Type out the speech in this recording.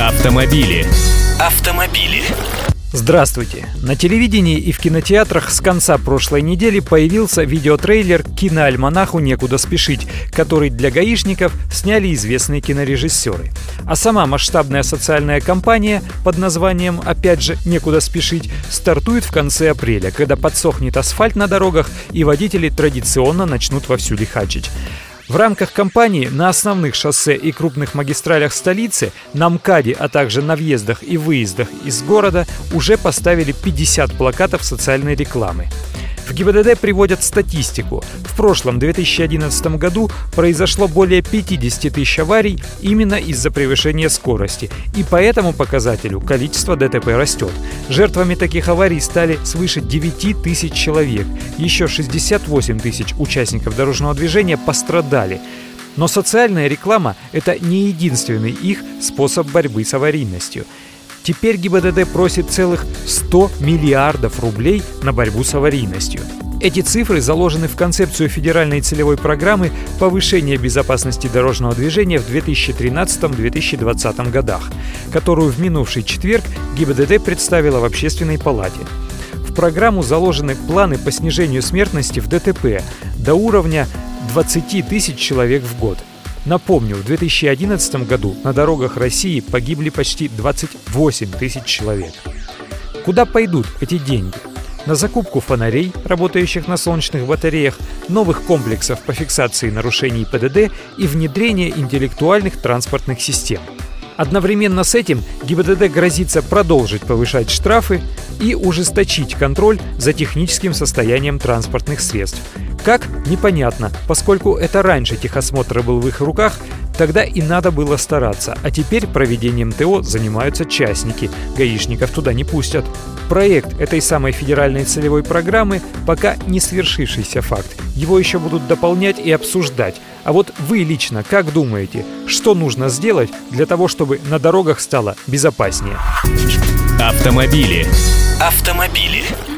Автомобили. Автомобили. Здравствуйте! На телевидении и в кинотеатрах с конца прошлой недели появился видеотрейлер киноальманаху «Некуда спешить», который для гаишников сняли известные кинорежиссеры. А сама масштабная социальная кампания под названием, опять же, «Некуда спешить» стартует в конце апреля, когда подсохнет асфальт на дорогах и водители традиционно начнут вовсю лихачить. В рамках кампании на основных шоссе и крупных магистралях столицы, на МКАДе, а также на въездах и выездах из города уже поставили 50 плакатов социальной рекламы. В ГИБДД приводят статистику. В прошлом 2011 году произошло более 50 тысяч аварий именно из-за превышения скорости. И по этому показателю количество ДТП растет. Жертвами таких аварий стали свыше 9 тысяч человек. Еще 68 тысяч участников дорожного движения пострадали. Но социальная реклама – это не единственный их способ борьбы с аварийностью. Теперь ГИБДД просит целых 100 миллиардов рублей на борьбу с аварийностью. Эти цифры заложены в концепцию федеральной целевой программы повышения безопасности дорожного движения в 2013-2020 годах, которую в минувший четверг ГИБДД представила в Общественной палате. В программу заложены планы по снижению смертности в ДТП до уровня 20 тысяч человек в год. Напомню, в 2011 году на дорогах России погибли почти 28 тысяч человек. Куда пойдут эти деньги? На закупку фонарей, работающих на солнечных батареях, новых комплексов по фиксации нарушений ПДД и внедрение интеллектуальных транспортных систем. Одновременно с этим ГИБДД грозится продолжить повышать штрафы и ужесточить контроль за техническим состоянием транспортных средств – как? Непонятно. Поскольку это раньше техосмотр был в их руках, тогда и надо было стараться. А теперь проведением ТО занимаются частники. Гаишников туда не пустят. Проект этой самой федеральной целевой программы пока не свершившийся факт. Его еще будут дополнять и обсуждать. А вот вы лично как думаете, что нужно сделать для того, чтобы на дорогах стало безопаснее? Автомобили. Автомобили.